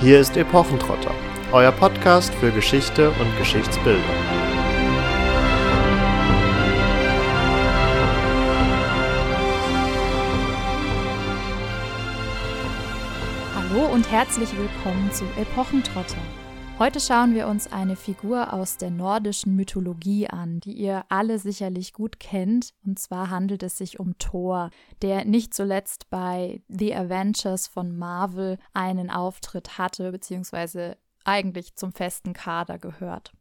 Hier ist Epochentrotter, euer Podcast für Geschichte und Geschichtsbildung. Hallo und herzlich willkommen zu Epochentrotter. Heute schauen wir uns eine Figur aus der nordischen Mythologie an, die ihr alle sicherlich gut kennt. Und zwar handelt es sich um Thor, der nicht zuletzt bei The Avengers von Marvel einen Auftritt hatte, beziehungsweise eigentlich zum festen Kader gehört.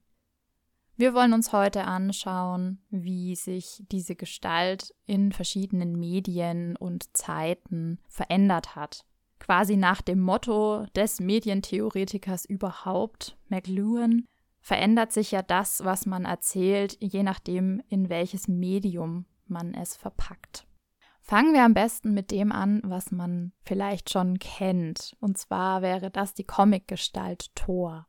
Wir wollen uns heute anschauen, wie sich diese Gestalt in verschiedenen Medien und Zeiten verändert hat quasi nach dem Motto des Medientheoretikers überhaupt, McLuhan, verändert sich ja das, was man erzählt, je nachdem, in welches Medium man es verpackt. Fangen wir am besten mit dem an, was man vielleicht schon kennt. Und zwar wäre das die Comicgestalt Thor.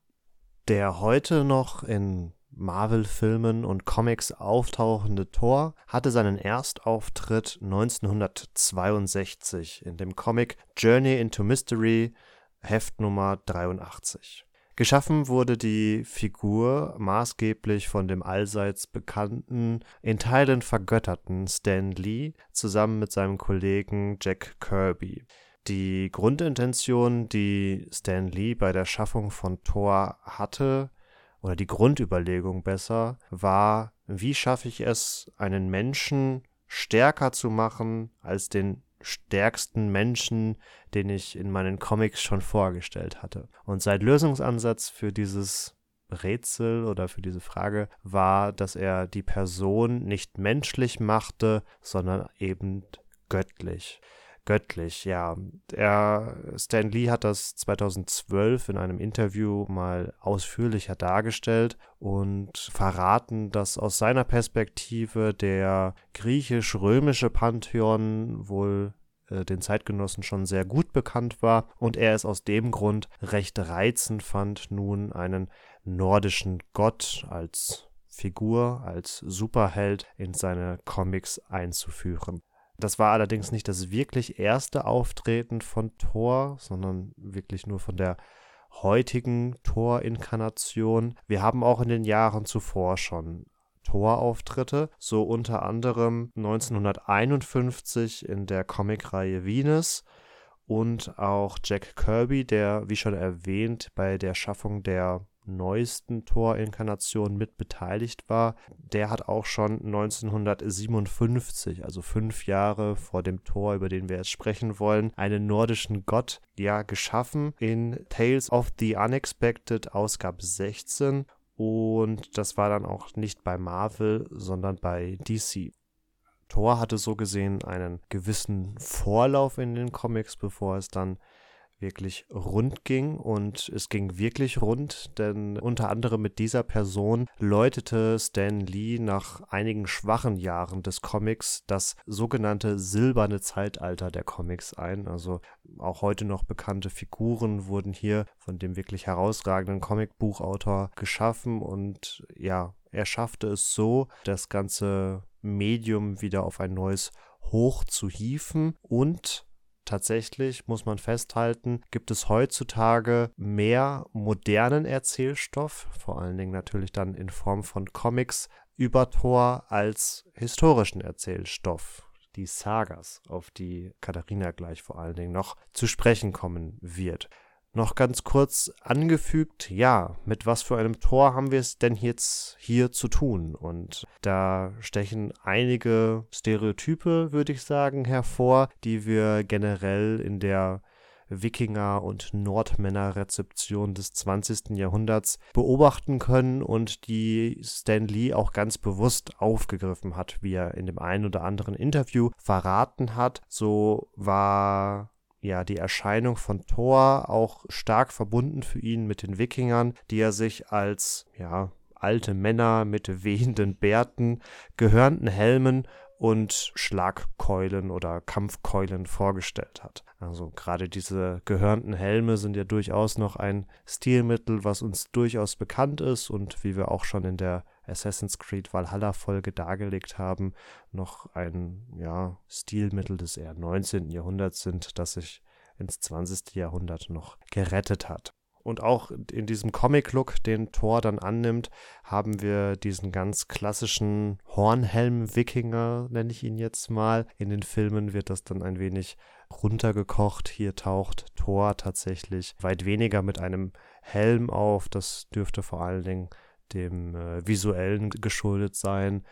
Der heute noch in Marvel-Filmen und Comics auftauchende Thor hatte seinen Erstauftritt 1962 in dem Comic Journey into Mystery, Heft Nummer 83. Geschaffen wurde die Figur maßgeblich von dem allseits bekannten, in Teilen vergötterten Stan Lee zusammen mit seinem Kollegen Jack Kirby. Die Grundintention, die Stan Lee bei der Schaffung von Thor hatte, oder die Grundüberlegung besser, war, wie schaffe ich es, einen Menschen stärker zu machen als den stärksten Menschen, den ich in meinen Comics schon vorgestellt hatte. Und sein Lösungsansatz für dieses Rätsel oder für diese Frage war, dass er die Person nicht menschlich machte, sondern eben göttlich göttlich, ja. Er, Stan Lee hat das 2012 in einem Interview mal ausführlicher dargestellt und verraten, dass aus seiner Perspektive der griechisch-römische Pantheon wohl äh, den Zeitgenossen schon sehr gut bekannt war und er es aus dem Grund recht reizend fand, nun einen nordischen Gott als Figur, als Superheld in seine Comics einzuführen. Das war allerdings nicht das wirklich erste Auftreten von Thor, sondern wirklich nur von der heutigen Thor-Inkarnation. Wir haben auch in den Jahren zuvor schon Thor-Auftritte, so unter anderem 1951 in der Comicreihe Venus und auch Jack Kirby, der, wie schon erwähnt, bei der Schaffung der neuesten Tor-Inkarnation mit beteiligt war, der hat auch schon 1957, also fünf Jahre vor dem Tor, über den wir jetzt sprechen wollen, einen nordischen Gott ja geschaffen in Tales of the Unexpected Ausgabe 16 und das war dann auch nicht bei Marvel, sondern bei DC. Thor hatte so gesehen einen gewissen Vorlauf in den Comics, bevor es dann wirklich rund ging und es ging wirklich rund, denn unter anderem mit dieser Person läutete Stan Lee nach einigen schwachen Jahren des Comics das sogenannte silberne Zeitalter der Comics ein. Also auch heute noch bekannte Figuren wurden hier von dem wirklich herausragenden Comicbuchautor geschaffen und ja, er schaffte es so, das ganze Medium wieder auf ein neues Hoch zu hieven und tatsächlich, muss man festhalten, gibt es heutzutage mehr modernen Erzählstoff, vor allen Dingen natürlich dann in Form von Comics über Thor als historischen Erzählstoff. Die Sagas, auf die Katharina gleich vor allen Dingen noch zu sprechen kommen wird noch ganz kurz angefügt, ja, mit was für einem Tor haben wir es denn jetzt hier zu tun? Und da stechen einige Stereotype, würde ich sagen, hervor, die wir generell in der Wikinger- und Nordmänner-Rezeption des 20. Jahrhunderts beobachten können und die Stan Lee auch ganz bewusst aufgegriffen hat, wie er in dem einen oder anderen Interview verraten hat. So war ja, die Erscheinung von Thor auch stark verbunden für ihn mit den Wikingern, die er sich als, ja, alte Männer mit wehenden Bärten, gehörnten Helmen und Schlagkeulen oder Kampfkeulen vorgestellt hat. Also gerade diese gehörnten Helme sind ja durchaus noch ein Stilmittel, was uns durchaus bekannt ist und wie wir auch schon in der Assassin's Creed Valhalla Folge dargelegt haben, noch ein ja, Stilmittel des eher 19. Jahrhunderts sind, das sich ins 20. Jahrhundert noch gerettet hat. Und auch in diesem Comic-Look, den Thor dann annimmt, haben wir diesen ganz klassischen Hornhelm-Wikinger, nenne ich ihn jetzt mal. In den Filmen wird das dann ein wenig runtergekocht. Hier taucht Thor tatsächlich weit weniger mit einem Helm auf. Das dürfte vor allen Dingen dem äh, visuellen geschuldet sein.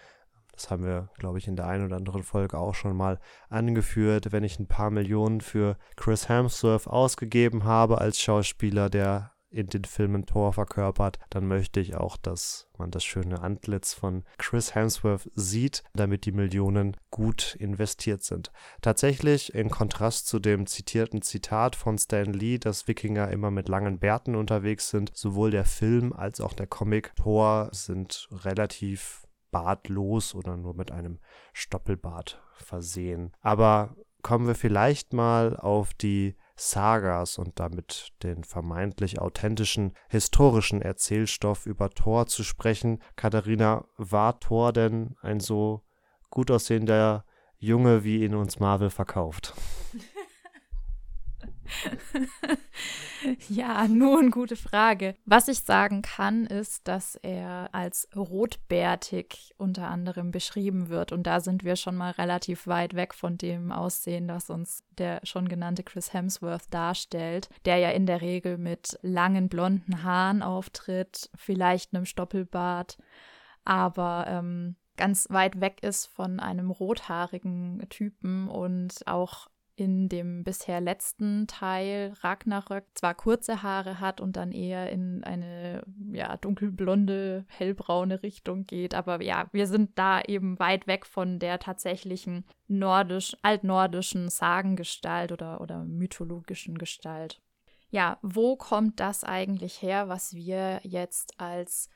Das haben wir, glaube ich, in der einen oder anderen Folge auch schon mal angeführt. Wenn ich ein paar Millionen für Chris Hemsworth ausgegeben habe als Schauspieler, der in den Filmen Thor verkörpert, dann möchte ich auch, dass man das schöne Antlitz von Chris Hemsworth sieht, damit die Millionen gut investiert sind. Tatsächlich, in Kontrast zu dem zitierten Zitat von Stan Lee, dass Wikinger immer mit langen Bärten unterwegs sind, sowohl der Film als auch der Comic Thor sind relativ bartlos oder nur mit einem Stoppelbart versehen. Aber kommen wir vielleicht mal auf die Sagas und damit den vermeintlich authentischen historischen Erzählstoff über Thor zu sprechen. Katharina, war Thor denn ein so gut aussehender Junge, wie ihn uns Marvel verkauft? ja, nun, gute Frage. Was ich sagen kann, ist, dass er als rotbärtig unter anderem beschrieben wird. Und da sind wir schon mal relativ weit weg von dem Aussehen, das uns der schon genannte Chris Hemsworth darstellt, der ja in der Regel mit langen blonden Haaren auftritt, vielleicht einem Stoppelbart, aber ähm, ganz weit weg ist von einem rothaarigen Typen und auch in dem bisher letzten Teil Ragnarök zwar kurze Haare hat und dann eher in eine ja, dunkelblonde, hellbraune Richtung geht, aber ja, wir sind da eben weit weg von der tatsächlichen nordisch, altnordischen Sagengestalt oder, oder mythologischen Gestalt. Ja, wo kommt das eigentlich her, was wir jetzt als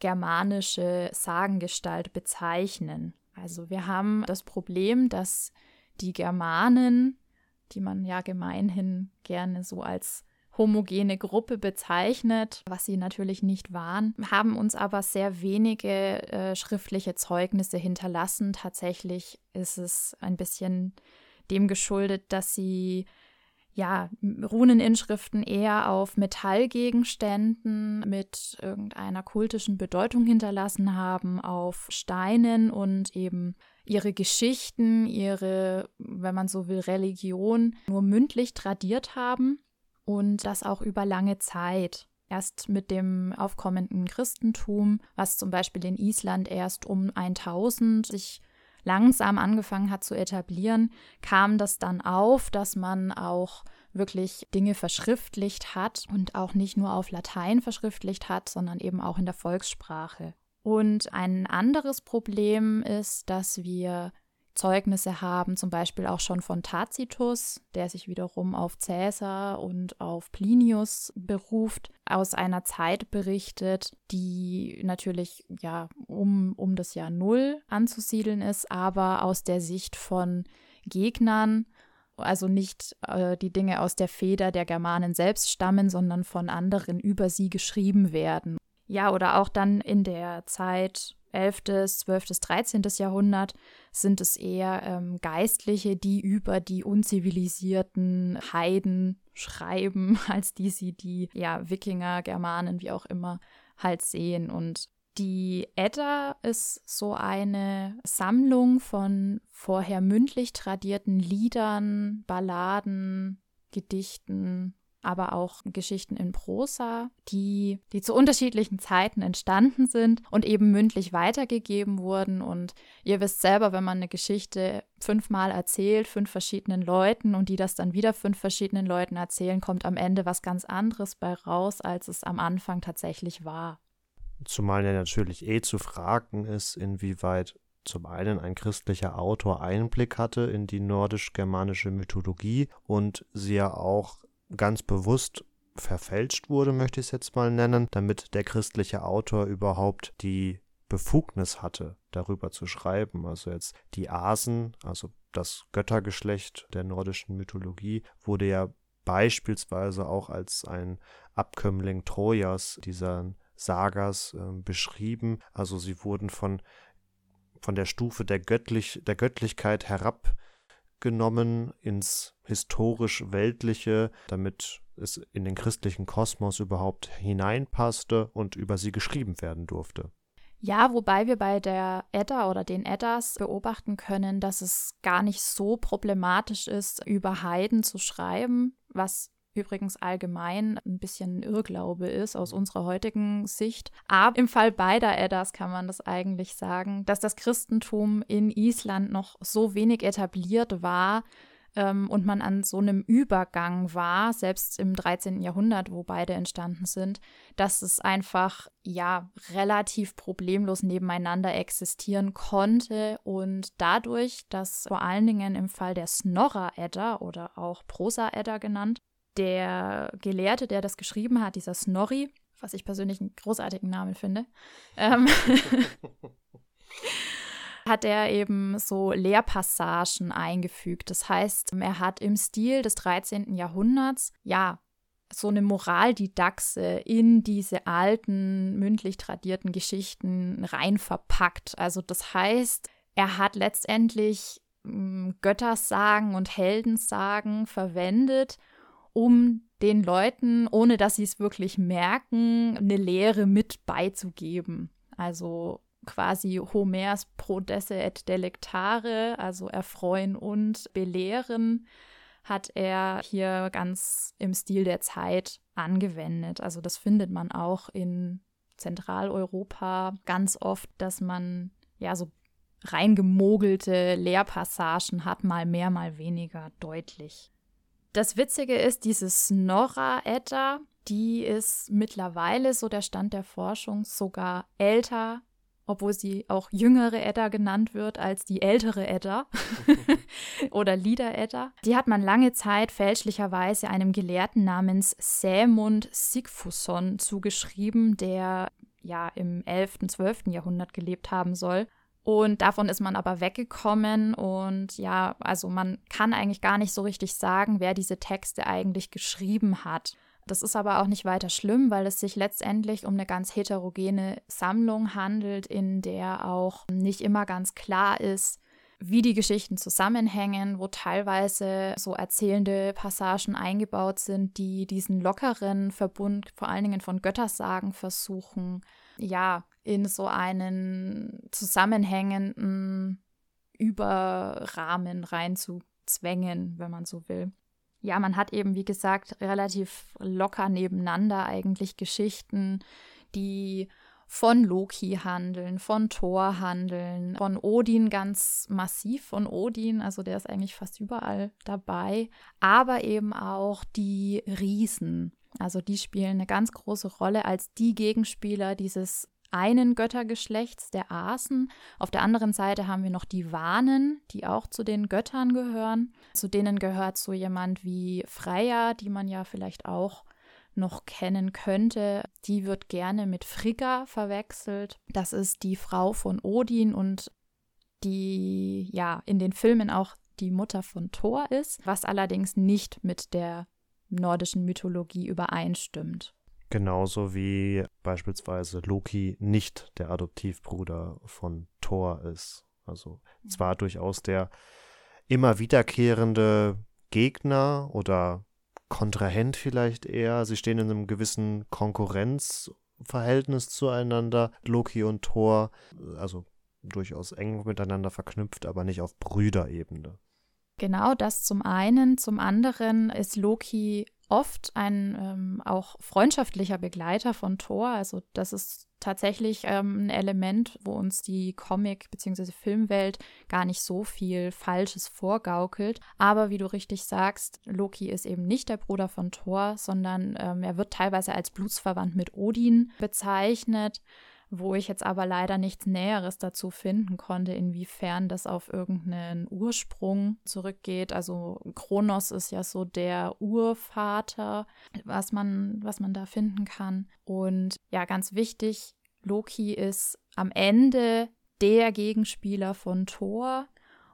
germanische Sagengestalt bezeichnen? Also wir haben das Problem, dass die Germanen die man ja gemeinhin gerne so als homogene Gruppe bezeichnet, was sie natürlich nicht waren, haben uns aber sehr wenige äh, schriftliche Zeugnisse hinterlassen. Tatsächlich ist es ein bisschen dem geschuldet, dass sie ja, Runeninschriften eher auf Metallgegenständen mit irgendeiner kultischen Bedeutung hinterlassen haben, auf Steinen und eben ihre Geschichten, ihre, wenn man so will, Religion nur mündlich tradiert haben und das auch über lange Zeit. Erst mit dem aufkommenden Christentum, was zum Beispiel in Island erst um 1000 sich langsam angefangen hat zu etablieren, kam das dann auf, dass man auch wirklich Dinge verschriftlicht hat und auch nicht nur auf Latein verschriftlicht hat, sondern eben auch in der Volkssprache. Und ein anderes Problem ist, dass wir Zeugnisse haben, zum Beispiel auch schon von Tacitus, der sich wiederum auf Caesar und auf Plinius beruft, aus einer Zeit berichtet, die natürlich ja um, um das Jahr Null anzusiedeln ist, aber aus der Sicht von Gegnern, also nicht äh, die Dinge aus der Feder der Germanen selbst stammen, sondern von anderen über sie geschrieben werden. Ja, oder auch dann in der Zeit 11., 12., 13. Jahrhundert sind es eher ähm, Geistliche, die über die unzivilisierten Heiden schreiben, als die sie die ja, Wikinger, Germanen, wie auch immer, halt sehen. Und die Edda ist so eine Sammlung von vorher mündlich tradierten Liedern, Balladen, Gedichten, aber auch Geschichten in Prosa, die, die zu unterschiedlichen Zeiten entstanden sind und eben mündlich weitergegeben wurden. Und ihr wisst selber, wenn man eine Geschichte fünfmal erzählt, fünf verschiedenen Leuten und die das dann wieder fünf verschiedenen Leuten erzählen, kommt am Ende was ganz anderes bei raus, als es am Anfang tatsächlich war. Zumal ja natürlich eh zu fragen ist, inwieweit zum einen ein christlicher Autor Einblick hatte in die nordisch-germanische Mythologie und sie ja auch ganz bewusst verfälscht wurde, möchte ich es jetzt mal nennen, damit der christliche Autor überhaupt die Befugnis hatte, darüber zu schreiben. Also jetzt die Asen, also das Göttergeschlecht der nordischen Mythologie, wurde ja beispielsweise auch als ein Abkömmling Trojas dieser Sagas äh, beschrieben. Also sie wurden von, von der Stufe der, Göttlich, der Göttlichkeit herab genommen ins historisch-weltliche, damit es in den christlichen Kosmos überhaupt hineinpasste und über sie geschrieben werden durfte. Ja, wobei wir bei der Edda oder den Eddas beobachten können, dass es gar nicht so problematisch ist, über Heiden zu schreiben, was übrigens allgemein ein bisschen Irrglaube ist aus unserer heutigen Sicht. Aber im Fall beider Eddas kann man das eigentlich sagen, dass das Christentum in Island noch so wenig etabliert war, ähm, und man an so einem Übergang war, selbst im 13. Jahrhundert, wo beide entstanden sind, dass es einfach ja relativ problemlos nebeneinander existieren konnte und dadurch, dass vor allen Dingen im Fall der Snorra-Edda oder auch Prosa-Edda genannt, der Gelehrte, der das geschrieben hat, dieser Snorri, was ich persönlich einen großartigen Namen finde, ähm, hat er eben so Lehrpassagen eingefügt. Das heißt, er hat im Stil des 13. Jahrhunderts, ja, so eine Moraldidaxe in diese alten, mündlich tradierten Geschichten rein verpackt. Also das heißt, er hat letztendlich hm, Göttersagen und Heldensagen verwendet, um den Leuten, ohne dass sie es wirklich merken, eine Lehre mit beizugeben. Also quasi Homers Prodesse et Delectare, also erfreuen und belehren, hat er hier ganz im Stil der Zeit angewendet. Also das findet man auch in Zentraleuropa ganz oft, dass man ja so reingemogelte Lehrpassagen hat, mal mehr, mal weniger deutlich. Das Witzige ist, diese Snorra-Edda, die ist mittlerweile, so der Stand der Forschung, sogar älter obwohl sie auch jüngere Edda genannt wird als die ältere Edda oder Lieder-Edda. Die hat man lange Zeit fälschlicherweise einem Gelehrten namens Sämund Sigfusson zugeschrieben, der ja im 11., 12. Jahrhundert gelebt haben soll. Und davon ist man aber weggekommen und ja, also man kann eigentlich gar nicht so richtig sagen, wer diese Texte eigentlich geschrieben hat. Das ist aber auch nicht weiter schlimm, weil es sich letztendlich um eine ganz heterogene Sammlung handelt, in der auch nicht immer ganz klar ist, wie die Geschichten zusammenhängen, wo teilweise so erzählende Passagen eingebaut sind, die diesen lockeren Verbund vor allen Dingen von Göttersagen versuchen, ja, in so einen zusammenhängenden Überrahmen reinzuzwängen, wenn man so will ja, man hat eben, wie gesagt, relativ locker nebeneinander eigentlich Geschichten, die von Loki handeln, von Thor handeln, von Odin ganz massiv von Odin, also der ist eigentlich fast überall dabei, aber eben auch die Riesen. Also die spielen eine ganz große Rolle als die Gegenspieler dieses einen Göttergeschlechts, der Asen. Auf der anderen Seite haben wir noch die Wanen, die auch zu den Göttern gehören. Zu denen gehört so jemand wie Freya, die man ja vielleicht auch noch kennen könnte. Die wird gerne mit Frigga verwechselt. Das ist die Frau von Odin und die ja in den Filmen auch die Mutter von Thor ist, was allerdings nicht mit der nordischen Mythologie übereinstimmt. Genauso wie beispielsweise Loki nicht der Adoptivbruder von Thor ist. Also zwar durchaus der immer wiederkehrende Gegner oder Kontrahent vielleicht eher. Sie stehen in einem gewissen Konkurrenzverhältnis zueinander, Loki und Thor. Also durchaus eng miteinander verknüpft, aber nicht auf Brüderebene. Genau das zum einen. Zum anderen ist Loki oft ein ähm, auch freundschaftlicher Begleiter von Thor. Also das ist tatsächlich ähm, ein Element, wo uns die Comic- bzw. Filmwelt gar nicht so viel Falsches vorgaukelt. Aber wie du richtig sagst, Loki ist eben nicht der Bruder von Thor, sondern ähm, er wird teilweise als blutsverwandt mit Odin bezeichnet wo ich jetzt aber leider nichts Näheres dazu finden konnte, inwiefern das auf irgendeinen Ursprung zurückgeht. Also Kronos ist ja so der Urvater, was man, was man da finden kann. Und ja, ganz wichtig, Loki ist am Ende der Gegenspieler von Thor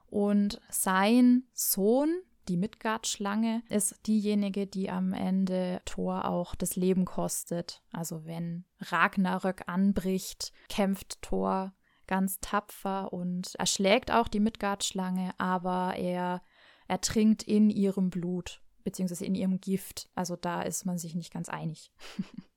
und sein Sohn, die Midgard-Schlange ist diejenige, die am Ende Thor auch das Leben kostet. Also wenn Ragnarök anbricht, kämpft Thor ganz tapfer und erschlägt auch die Midgard-Schlange, aber er ertrinkt in ihrem Blut, beziehungsweise in ihrem Gift. Also da ist man sich nicht ganz einig.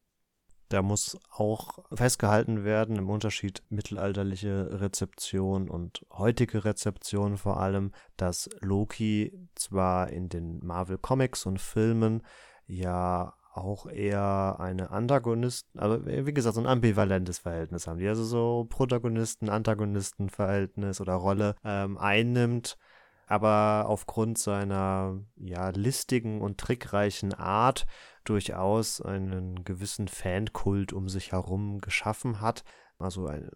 Da muss auch festgehalten werden, im Unterschied mittelalterliche Rezeption und heutige Rezeption vor allem, dass Loki zwar in den Marvel Comics und Filmen ja auch eher eine Antagonisten, aber wie gesagt, so ein ambivalentes Verhältnis haben die. Also so Protagonisten-Antagonisten-Verhältnis oder Rolle ähm, einnimmt, aber aufgrund seiner ja listigen und trickreichen Art durchaus einen gewissen Fankult um sich herum geschaffen hat, also eine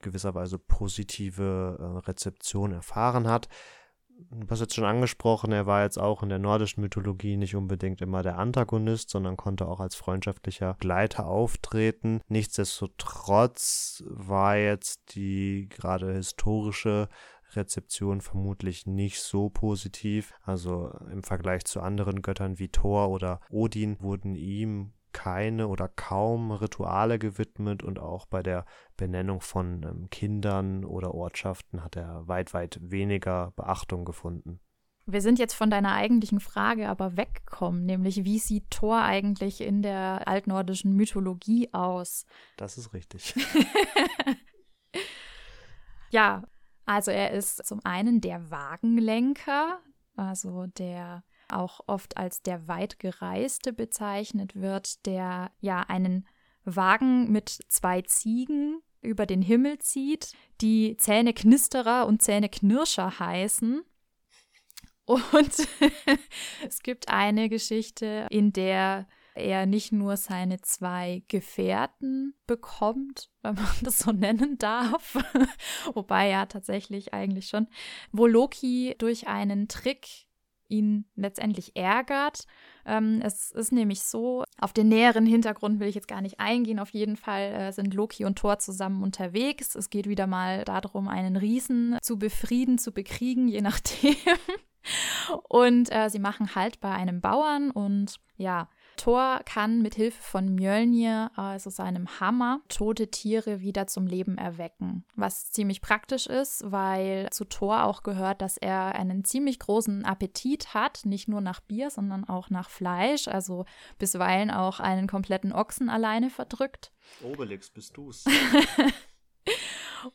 gewisserweise positive äh, Rezeption erfahren hat. Du hast jetzt schon angesprochen, er war jetzt auch in der nordischen Mythologie nicht unbedingt immer der Antagonist, sondern konnte auch als freundschaftlicher Gleiter auftreten. Nichtsdestotrotz war jetzt die gerade historische Rezeption vermutlich nicht so positiv. Also im Vergleich zu anderen Göttern wie Thor oder Odin wurden ihm keine oder kaum Rituale gewidmet und auch bei der Benennung von ähm, Kindern oder Ortschaften hat er weit, weit weniger Beachtung gefunden. Wir sind jetzt von deiner eigentlichen Frage aber weggekommen, nämlich wie sieht Thor eigentlich in der altnordischen Mythologie aus? Das ist richtig. ja, also er ist zum einen der Wagenlenker, also der auch oft als der weitgereiste bezeichnet wird, der ja einen Wagen mit zwei Ziegen über den Himmel zieht, die Zähne Knisterer und Zähne Knirscher heißen. Und es gibt eine Geschichte, in der er nicht nur seine zwei Gefährten bekommt, wenn man das so nennen darf, wobei ja tatsächlich eigentlich schon, wo Loki durch einen Trick ihn letztendlich ärgert. Ähm, es ist nämlich so, auf den näheren Hintergrund will ich jetzt gar nicht eingehen. Auf jeden Fall äh, sind Loki und Thor zusammen unterwegs. Es geht wieder mal darum, einen Riesen zu befrieden, zu bekriegen, je nachdem. Und äh, sie machen Halt bei einem Bauern und ja, Thor kann mit Hilfe von Mjölnir, also seinem Hammer, tote Tiere wieder zum Leben erwecken. Was ziemlich praktisch ist, weil zu Thor auch gehört, dass er einen ziemlich großen Appetit hat, nicht nur nach Bier, sondern auch nach Fleisch, also bisweilen auch einen kompletten Ochsen alleine verdrückt. Obelix, bist du's?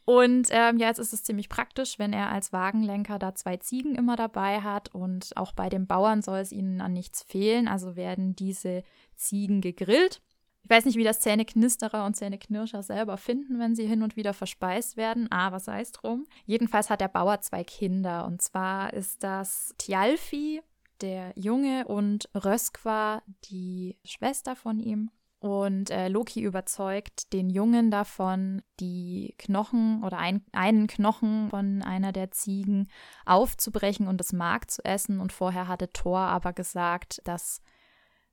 Und ähm, ja, jetzt ist es ziemlich praktisch, wenn er als Wagenlenker da zwei Ziegen immer dabei hat. Und auch bei den Bauern soll es ihnen an nichts fehlen. Also werden diese Ziegen gegrillt. Ich weiß nicht, wie das Zähneknisterer und Zähneknirscher selber finden, wenn sie hin und wieder verspeist werden, aber sei es drum. Jedenfalls hat der Bauer zwei Kinder. Und zwar ist das Tjalfi, der Junge, und Röskva, die Schwester von ihm. Und äh, Loki überzeugt den Jungen davon, die Knochen oder ein, einen Knochen von einer der Ziegen aufzubrechen und das Mark zu essen. Und vorher hatte Thor aber gesagt, dass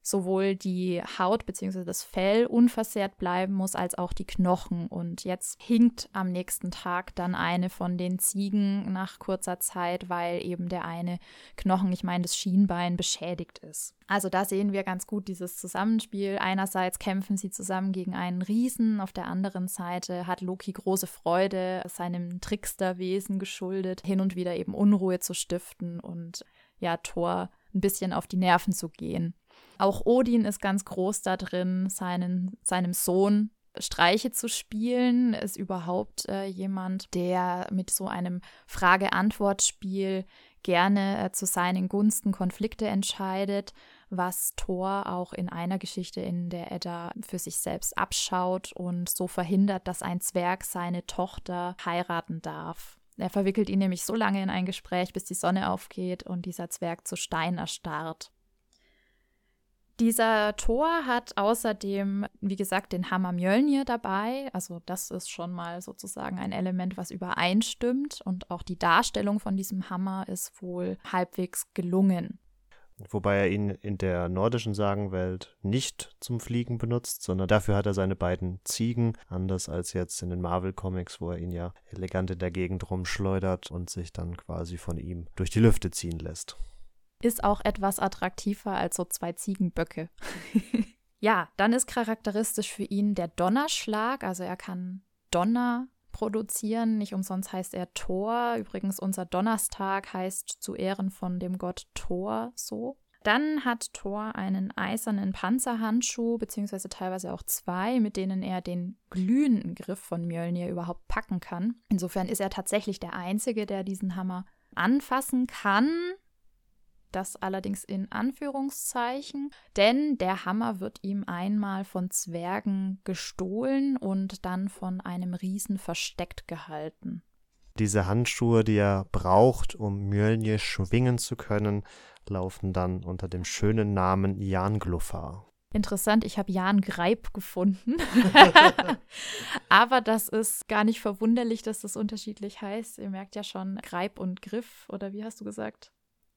sowohl die Haut bzw. das Fell unversehrt bleiben muss, als auch die Knochen. Und jetzt hinkt am nächsten Tag dann eine von den Ziegen nach kurzer Zeit, weil eben der eine Knochen, ich meine das Schienbein, beschädigt ist. Also da sehen wir ganz gut dieses Zusammenspiel. Einerseits kämpfen sie zusammen gegen einen Riesen, auf der anderen Seite hat Loki große Freude, seinem Tricksterwesen geschuldet, hin und wieder eben Unruhe zu stiften und ja, Thor ein bisschen auf die Nerven zu gehen. Auch Odin ist ganz groß da drin, seinen, seinem Sohn Streiche zu spielen, ist überhaupt äh, jemand, der mit so einem Frage-Antwort-Spiel gerne äh, zu seinen Gunsten Konflikte entscheidet, was Thor auch in einer Geschichte in der Edda für sich selbst abschaut und so verhindert, dass ein Zwerg seine Tochter heiraten darf. Er verwickelt ihn nämlich so lange in ein Gespräch, bis die Sonne aufgeht und dieser Zwerg zu Stein erstarrt. Dieser Tor hat außerdem, wie gesagt, den Hammer Mjölnir dabei. Also das ist schon mal sozusagen ein Element, was übereinstimmt. Und auch die Darstellung von diesem Hammer ist wohl halbwegs gelungen. Wobei er ihn in der nordischen Sagenwelt nicht zum Fliegen benutzt, sondern dafür hat er seine beiden Ziegen, anders als jetzt in den Marvel-Comics, wo er ihn ja elegant in der Gegend rumschleudert und sich dann quasi von ihm durch die Lüfte ziehen lässt ist auch etwas attraktiver als so zwei Ziegenböcke. ja, dann ist charakteristisch für ihn der Donnerschlag, also er kann Donner produzieren. Nicht umsonst heißt er Thor. Übrigens, unser Donnerstag heißt zu Ehren von dem Gott Thor so. Dann hat Thor einen eisernen Panzerhandschuh, beziehungsweise teilweise auch zwei, mit denen er den glühenden Griff von Mjölnir überhaupt packen kann. Insofern ist er tatsächlich der Einzige, der diesen Hammer anfassen kann. Das allerdings in Anführungszeichen, denn der Hammer wird ihm einmal von Zwergen gestohlen und dann von einem Riesen versteckt gehalten. Diese Handschuhe, die er braucht, um Mjölnir schwingen zu können, laufen dann unter dem schönen Namen Jan Gluffa. Interessant, ich habe Jan Greib gefunden. Aber das ist gar nicht verwunderlich, dass das unterschiedlich heißt. Ihr merkt ja schon Greib und Griff, oder wie hast du gesagt?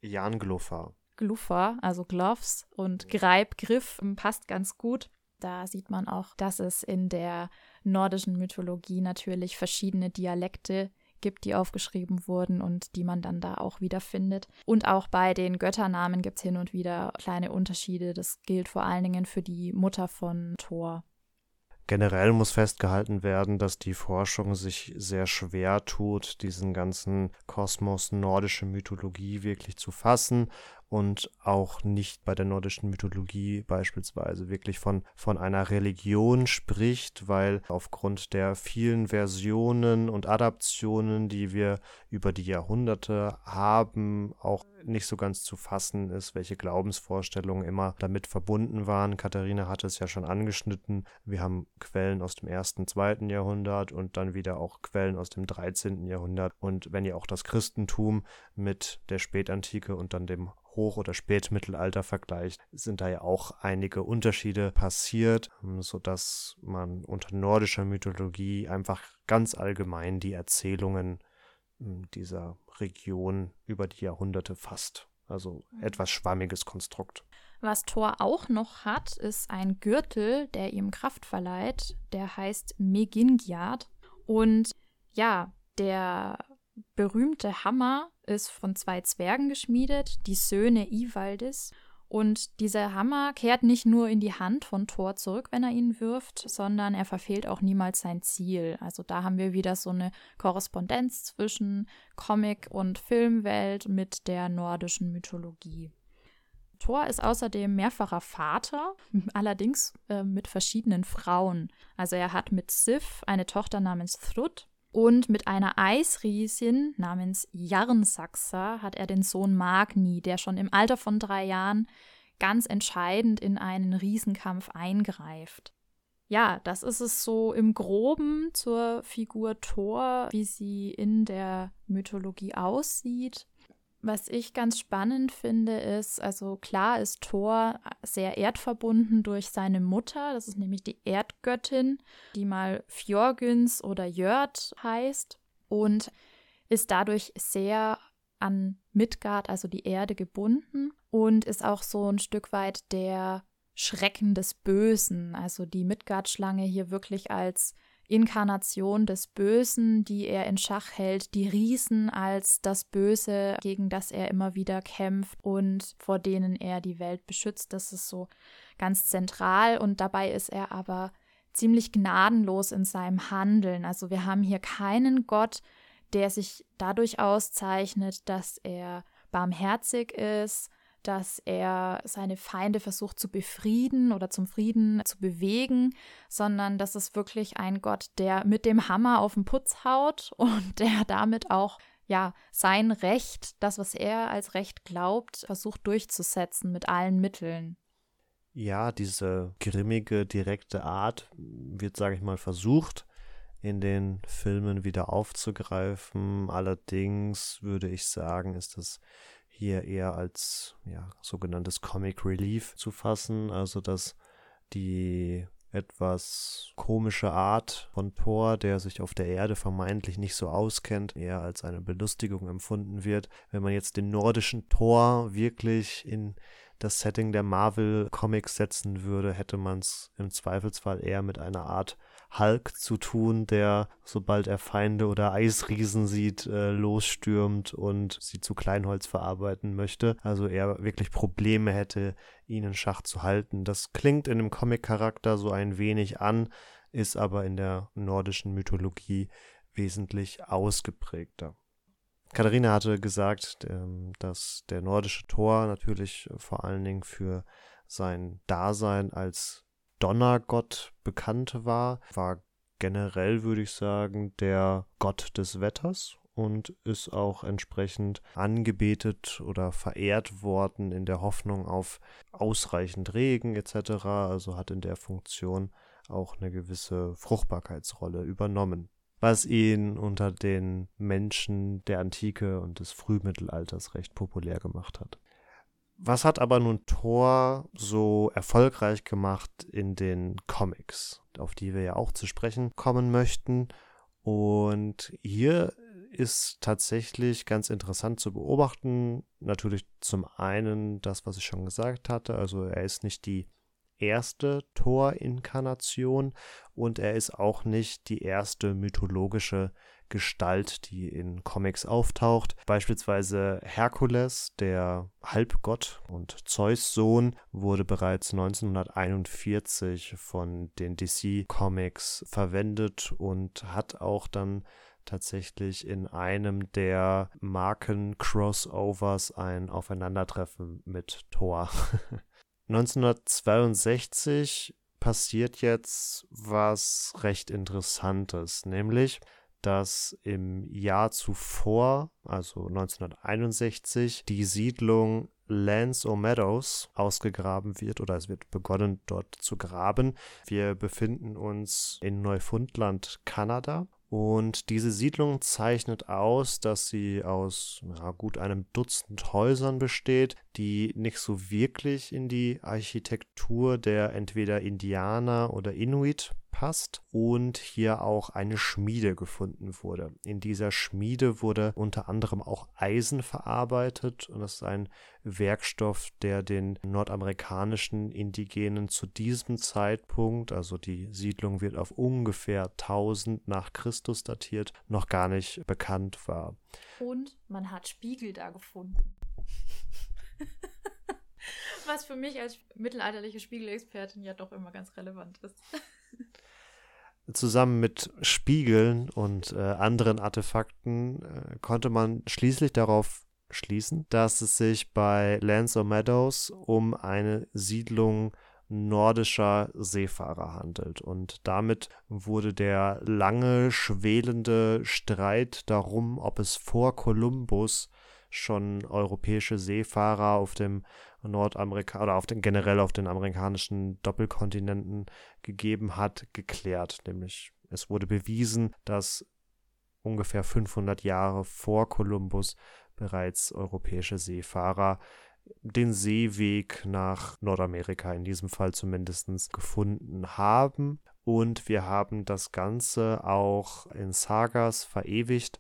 Jan Gluffa. Gluffa, also Gloves und Greib, Griff passt ganz gut. Da sieht man auch, dass es in der nordischen Mythologie natürlich verschiedene Dialekte gibt, die aufgeschrieben wurden und die man dann da auch wiederfindet. Und auch bei den Götternamen gibt es hin und wieder kleine Unterschiede. Das gilt vor allen Dingen für die Mutter von Thor. Generell muss festgehalten werden, dass die Forschung sich sehr schwer tut, diesen ganzen Kosmos nordische Mythologie wirklich zu fassen und auch nicht bei der nordischen Mythologie beispielsweise wirklich von, von einer Religion spricht, weil aufgrund der vielen Versionen und Adaptionen, die wir über die Jahrhunderte haben, auch nicht so ganz zu fassen ist, welche Glaubensvorstellungen immer damit verbunden waren. Katharina hatte es ja schon angeschnitten. Wir haben Quellen aus dem ersten, zweiten Jahrhundert und dann wieder auch Quellen aus dem 13. Jahrhundert. Und wenn ihr auch das Christentum mit der Spätantike und dann dem Hoch- oder Spätmittelalter vergleicht, sind da ja auch einige Unterschiede passiert, ähm, sodass man unter nordischer Mythologie einfach ganz allgemein die Erzählungen hm, dieser Region über die Jahrhunderte fasst. Also mhm. etwas schwammiges Konstrukt. Was Thor auch noch hat, ist ein Gürtel, der ihm Kraft verleiht. Der heißt Megingiard. Und ja, der berühmte Hammer ist von zwei Zwergen geschmiedet, die Söhne Ivaldis. Und dieser Hammer kehrt nicht nur in die Hand von Thor zurück, wenn er ihn wirft, sondern er verfehlt auch niemals sein Ziel. Also da haben wir wieder so eine Korrespondenz zwischen Comic- und Filmwelt mit der nordischen Mythologie. Thor ist außerdem mehrfacher Vater, allerdings äh, mit verschiedenen Frauen. Also er hat mit Sif eine Tochter namens Thrud und mit einer Eisriesin namens Jarnsaxa hat er den Sohn Magni, der schon im Alter von drei Jahren ganz entscheidend in einen Riesenkampf eingreift. Ja, das ist es so im groben zur Figur Thor, wie sie in der Mythologie aussieht. Was ich ganz spannend finde, ist, also klar ist Thor sehr erdverbunden durch seine Mutter, das ist nämlich die Erdgöttin, die mal Fjorgüns oder Jörd heißt und ist dadurch sehr an Midgard, also die Erde, gebunden und ist auch so ein Stück weit der Schrecken des Bösen, also die Midgard-Schlange hier wirklich als Inkarnation des Bösen, die er in Schach hält, die Riesen als das Böse, gegen das er immer wieder kämpft und vor denen er die Welt beschützt. Das ist so ganz zentral und dabei ist er aber ziemlich gnadenlos in seinem Handeln. Also wir haben hier keinen Gott, der sich dadurch auszeichnet, dass er barmherzig ist, dass er seine Feinde versucht zu befrieden oder zum Frieden zu bewegen, sondern das ist wirklich ein Gott, der mit dem Hammer auf den Putz haut und der damit auch ja sein Recht, das was er als Recht glaubt, versucht durchzusetzen mit allen Mitteln. Ja, diese grimmige, direkte Art wird, sage ich mal, versucht in den Filmen wieder aufzugreifen. Allerdings würde ich sagen, ist das hier eher als ja, sogenanntes Comic Relief zu fassen, also dass die etwas komische Art von Thor, der sich auf der Erde vermeintlich nicht so auskennt, eher als eine Belustigung empfunden wird. Wenn man jetzt den nordischen Thor wirklich in das Setting der Marvel Comics setzen würde, hätte man es im Zweifelsfall eher mit einer Art Hulk zu tun, der, sobald er Feinde oder Eisriesen sieht, äh, losstürmt und sie zu Kleinholz verarbeiten möchte. Also er wirklich Probleme hätte, ihn in Schach zu halten. Das klingt in dem Comic-Charakter so ein wenig an, ist aber in der nordischen Mythologie wesentlich ausgeprägter. Katharina hatte gesagt, ähm, dass der nordische Thor natürlich vor allen Dingen für sein Dasein als Donnergott bekannt war, war generell, würde ich sagen, der Gott des Wetters und ist auch entsprechend angebetet oder verehrt worden in der Hoffnung auf ausreichend Regen etc. Also hat in der Funktion auch eine gewisse Fruchtbarkeitsrolle übernommen was ihn unter den Menschen der Antike und des Frühmittelalters recht populär gemacht hat. Was hat aber nun Thor so erfolgreich gemacht in den Comics, auf die wir ja auch zu sprechen kommen möchten? Und hier ist tatsächlich ganz interessant zu beobachten. Natürlich zum einen das, was ich schon gesagt hatte. Also er ist nicht die erste Thor-Inkarnation und er ist auch nicht die erste mythologische Gestalt, die in Comics auftaucht. Beispielsweise Herkules, der Halbgott und Zeus Sohn, wurde bereits 1941 von den DC Comics verwendet und hat auch dann tatsächlich in einem der Marken-Crossovers ein Aufeinandertreffen mit Thor. 1962 passiert jetzt was recht Interessantes, nämlich dass im Jahr zuvor, also 1961, die Siedlung Lands or Meadows ausgegraben wird oder es wird begonnen dort zu graben. Wir befinden uns in Neufundland, Kanada und diese Siedlung zeichnet aus, dass sie aus ja, gut einem Dutzend Häusern besteht, die nicht so wirklich in die Architektur der entweder Indianer oder Inuit passt und hier auch eine Schmiede gefunden wurde. In dieser Schmiede wurde unter anderem auch Eisen verarbeitet und das ist ein Werkstoff, der den nordamerikanischen Indigenen zu diesem Zeitpunkt, also die Siedlung wird auf ungefähr 1000 nach Christus datiert, noch gar nicht bekannt war. Und man hat Spiegel da gefunden. Was für mich als mittelalterliche Spiegelexpertin ja doch immer ganz relevant ist zusammen mit Spiegeln und äh, anderen Artefakten äh, konnte man schließlich darauf schließen, dass es sich bei Lands or Meadows um eine Siedlung nordischer Seefahrer handelt. Und damit wurde der lange schwelende Streit darum, ob es vor Kolumbus schon europäische Seefahrer auf dem Nordamerika oder auf den generell auf den amerikanischen Doppelkontinenten gegeben hat, geklärt. Nämlich es wurde bewiesen, dass ungefähr 500 Jahre vor Kolumbus bereits europäische Seefahrer den Seeweg nach Nordamerika in diesem Fall zumindest gefunden haben. Und wir haben das Ganze auch in Sagas verewigt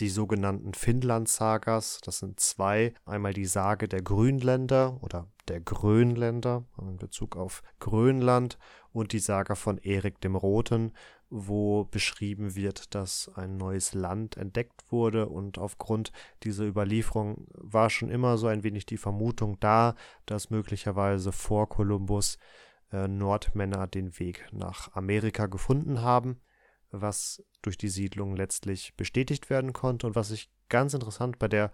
die sogenannten Finnland-Sagas. Das sind zwei. Einmal die Sage der Grünländer oder der Grönländer in Bezug auf Grönland und die Saga von Erik dem Roten, wo beschrieben wird, dass ein neues Land entdeckt wurde und aufgrund dieser Überlieferung war schon immer so ein wenig die Vermutung da, dass möglicherweise vor Kolumbus äh, Nordmänner den Weg nach Amerika gefunden haben was durch die Siedlung letztlich bestätigt werden konnte. Und was ich ganz interessant bei der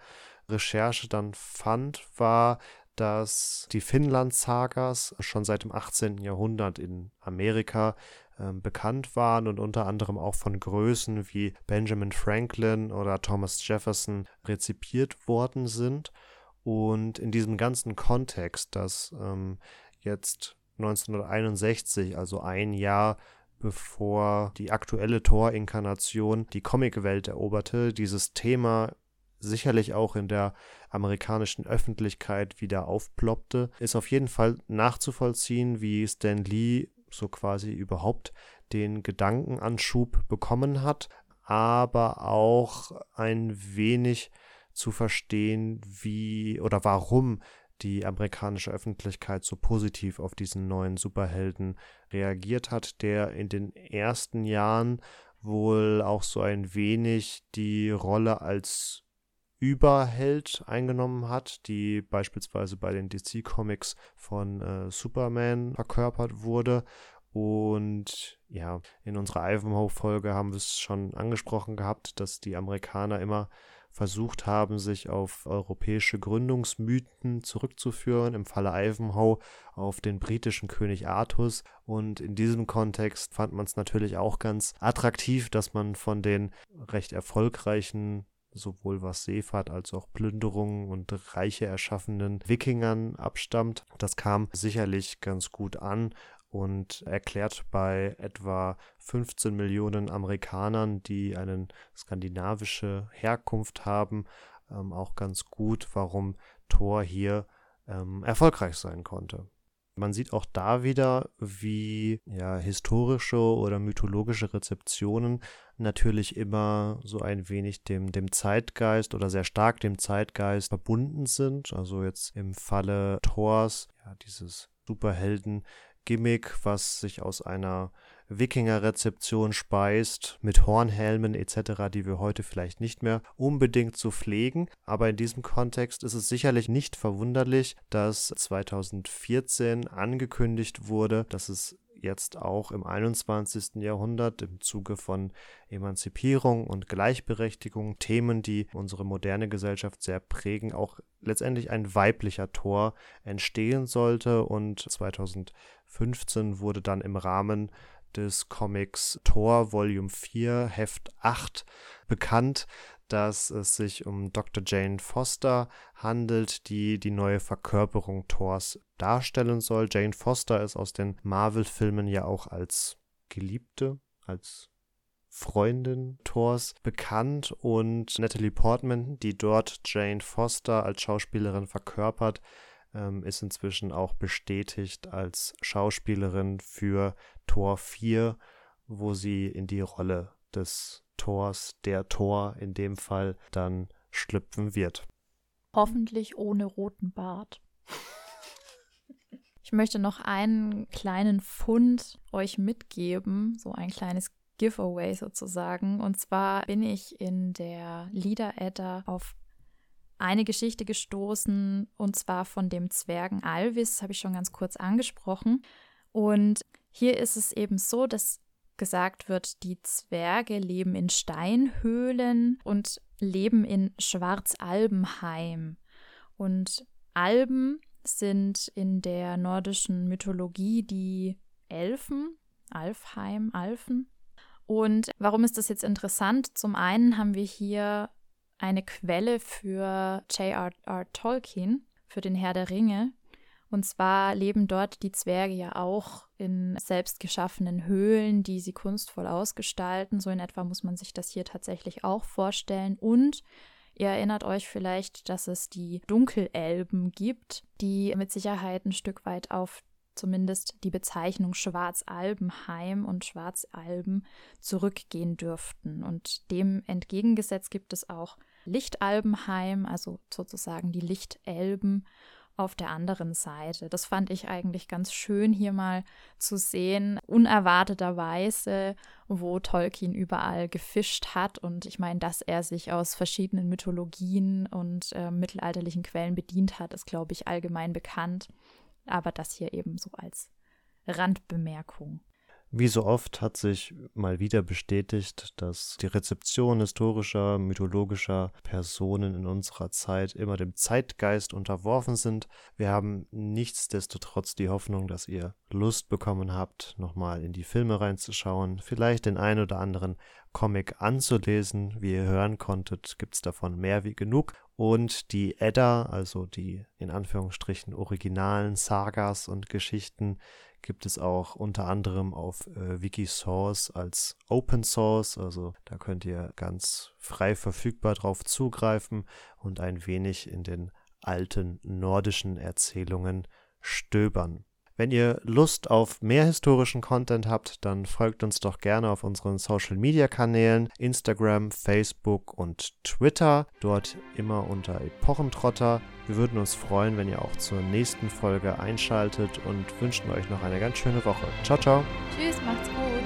Recherche dann fand, war, dass die Finnland-Sagas schon seit dem 18. Jahrhundert in Amerika äh, bekannt waren und unter anderem auch von Größen wie Benjamin Franklin oder Thomas Jefferson rezipiert worden sind. Und in diesem ganzen Kontext, dass ähm, jetzt 1961, also ein Jahr bevor die aktuelle Tor-Inkarnation die Comicwelt eroberte, dieses Thema sicherlich auch in der amerikanischen Öffentlichkeit wieder aufploppte, ist auf jeden Fall nachzuvollziehen, wie Stan Lee so quasi überhaupt den Gedankenanschub bekommen hat, aber auch ein wenig zu verstehen, wie oder warum die amerikanische Öffentlichkeit so positiv auf diesen neuen Superhelden reagiert hat, der in den ersten Jahren wohl auch so ein wenig die Rolle als Überheld eingenommen hat, die beispielsweise bei den DC Comics von äh, Superman verkörpert wurde. Und ja, in unserer Ivanhoe-Folge haben wir es schon angesprochen gehabt, dass die Amerikaner immer versucht haben, sich auf europäische Gründungsmythen zurückzuführen, im Falle Ivanhoe auf den britischen König Artus. Und in diesem Kontext fand man es natürlich auch ganz attraktiv, dass man von den recht erfolgreichen sowohl was Seefahrt als auch Plünderungen und Reiche erschaffenen Wikingern abstammt. Das kam sicherlich ganz gut an und erklärt bei etwa 15 Millionen Amerikanern, die eine skandinavische Herkunft haben, ähm, auch ganz gut, warum Thor hier ähm, erfolgreich sein konnte. Man sieht auch da wieder, wie ja, historische oder mythologische Rezeptionen natürlich immer so ein wenig dem, dem Zeitgeist oder sehr stark dem Zeitgeist verbunden sind. Also jetzt im Falle Thors, ja, dieses Superhelden Gimmick, was sich aus einer Wikinger-Rezeption speist, mit Hornhelmen etc., die wir heute vielleicht nicht mehr unbedingt so pflegen. Aber in diesem Kontext ist es sicherlich nicht verwunderlich, dass 2014 angekündigt wurde, dass es jetzt auch im 21. Jahrhundert im Zuge von Emanzipierung und Gleichberechtigung Themen, die unsere moderne Gesellschaft sehr prägen, auch letztendlich ein weiblicher Tor entstehen sollte. Und 2015 wurde dann im Rahmen des Comics Thor Volume 4 Heft 8 bekannt, dass es sich um Dr. Jane Foster handelt, die die neue Verkörperung Thors darstellen soll. Jane Foster ist aus den Marvel-Filmen ja auch als Geliebte, als Freundin Thors bekannt und Natalie Portman, die dort Jane Foster als Schauspielerin verkörpert, ähm, ist inzwischen auch bestätigt als Schauspielerin für Tor 4, wo sie in die Rolle des Tors, der Tor in dem Fall, dann schlüpfen wird. Hoffentlich ohne roten Bart. Ich möchte noch einen kleinen Fund euch mitgeben, so ein kleines Giveaway sozusagen. Und zwar bin ich in der Lieder Edda auf eine Geschichte gestoßen, und zwar von dem Zwergen Alvis, habe ich schon ganz kurz angesprochen. Und hier ist es eben so, dass gesagt wird, die Zwerge leben in Steinhöhlen und leben in Schwarzalbenheim. Und Alben sind in der nordischen Mythologie die Elfen, Alfheim, Alfen. Und warum ist das jetzt interessant? Zum einen haben wir hier eine Quelle für J.R.R. Tolkien, für den Herr der Ringe. Und zwar leben dort die Zwerge ja auch in selbst geschaffenen Höhlen, die sie kunstvoll ausgestalten. So in etwa muss man sich das hier tatsächlich auch vorstellen. Und Ihr erinnert euch vielleicht, dass es die Dunkelelben gibt, die mit Sicherheit ein Stück weit auf zumindest die Bezeichnung Schwarzalbenheim und Schwarzalben zurückgehen dürften. Und dem entgegengesetzt gibt es auch Lichtalbenheim, also sozusagen die Lichtelben auf der anderen Seite. Das fand ich eigentlich ganz schön hier mal zu sehen, unerwarteterweise, wo Tolkien überall gefischt hat. Und ich meine, dass er sich aus verschiedenen Mythologien und äh, mittelalterlichen Quellen bedient hat, ist, glaube ich, allgemein bekannt. Aber das hier eben so als Randbemerkung. Wie so oft hat sich mal wieder bestätigt, dass die Rezeption historischer, mythologischer Personen in unserer Zeit immer dem Zeitgeist unterworfen sind. Wir haben nichtsdestotrotz die Hoffnung, dass ihr Lust bekommen habt, nochmal in die Filme reinzuschauen, vielleicht den ein oder anderen Comic anzulesen. Wie ihr hören konntet, gibt es davon mehr wie genug. Und die Edda, also die in Anführungsstrichen originalen Sagas und Geschichten, gibt es auch unter anderem auf äh, Wikisource als Open Source. Also da könnt ihr ganz frei verfügbar drauf zugreifen und ein wenig in den alten nordischen Erzählungen stöbern. Wenn ihr Lust auf mehr historischen Content habt, dann folgt uns doch gerne auf unseren Social Media Kanälen Instagram, Facebook und Twitter. Dort immer unter Epochentrotter. Wir würden uns freuen, wenn ihr auch zur nächsten Folge einschaltet und wünschen euch noch eine ganz schöne Woche. Ciao, ciao. Tschüss, macht's gut.